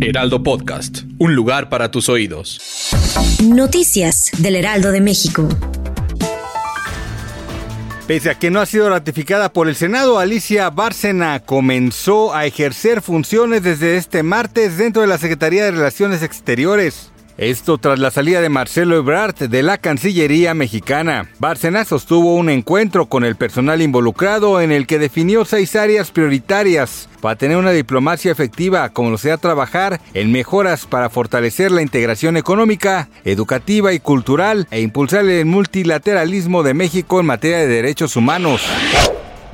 Heraldo Podcast, un lugar para tus oídos. Noticias del Heraldo de México. Pese a que no ha sido ratificada por el Senado, Alicia Bárcena comenzó a ejercer funciones desde este martes dentro de la Secretaría de Relaciones Exteriores. Esto tras la salida de Marcelo Ebrard de la Cancillería mexicana. Bárcena sostuvo un encuentro con el personal involucrado en el que definió seis áreas prioritarias para tener una diplomacia efectiva, como lo sea trabajar en mejoras para fortalecer la integración económica, educativa y cultural e impulsar el multilateralismo de México en materia de derechos humanos.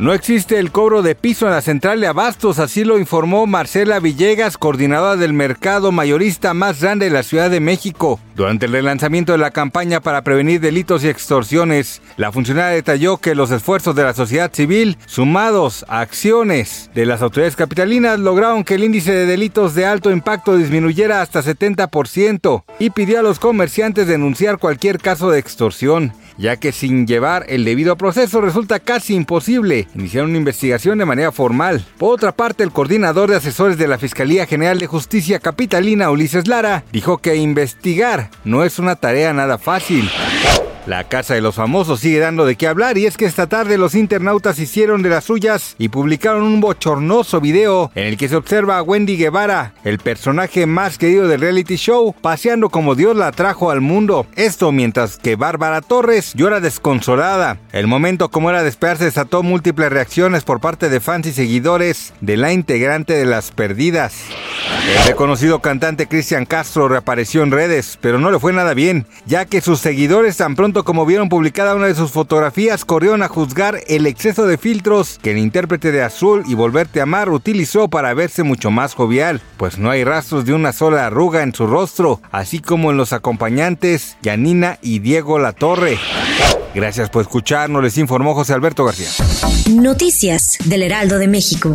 No existe el cobro de piso en la central de abastos, así lo informó Marcela Villegas, coordinadora del mercado mayorista más grande de la Ciudad de México. Durante el relanzamiento de la campaña para prevenir delitos y extorsiones, la funcionaria detalló que los esfuerzos de la sociedad civil, sumados a acciones de las autoridades capitalinas, lograron que el índice de delitos de alto impacto disminuyera hasta 70% y pidió a los comerciantes denunciar cualquier caso de extorsión ya que sin llevar el debido proceso resulta casi imposible iniciar una investigación de manera formal. Por otra parte, el coordinador de asesores de la Fiscalía General de Justicia Capitalina, Ulises Lara, dijo que investigar no es una tarea nada fácil. La Casa de los Famosos sigue dando de qué hablar y es que esta tarde los internautas hicieron de las suyas y publicaron un bochornoso video en el que se observa a Wendy Guevara, el personaje más querido del reality show, paseando como Dios la trajo al mundo. Esto mientras que Bárbara Torres llora desconsolada. El momento como era de esperarse desató múltiples reacciones por parte de fans y seguidores de la integrante de Las Perdidas. El reconocido cantante Cristian Castro reapareció en redes, pero no le fue nada bien, ya que sus seguidores tan pronto como vieron publicada una de sus fotografías, corrieron a juzgar el exceso de filtros que el intérprete de Azul y Volverte a Amar utilizó para verse mucho más jovial, pues no hay rastros de una sola arruga en su rostro, así como en los acompañantes Yanina y Diego Latorre. Gracias por escucharnos, les informó José Alberto García. Noticias del Heraldo de México.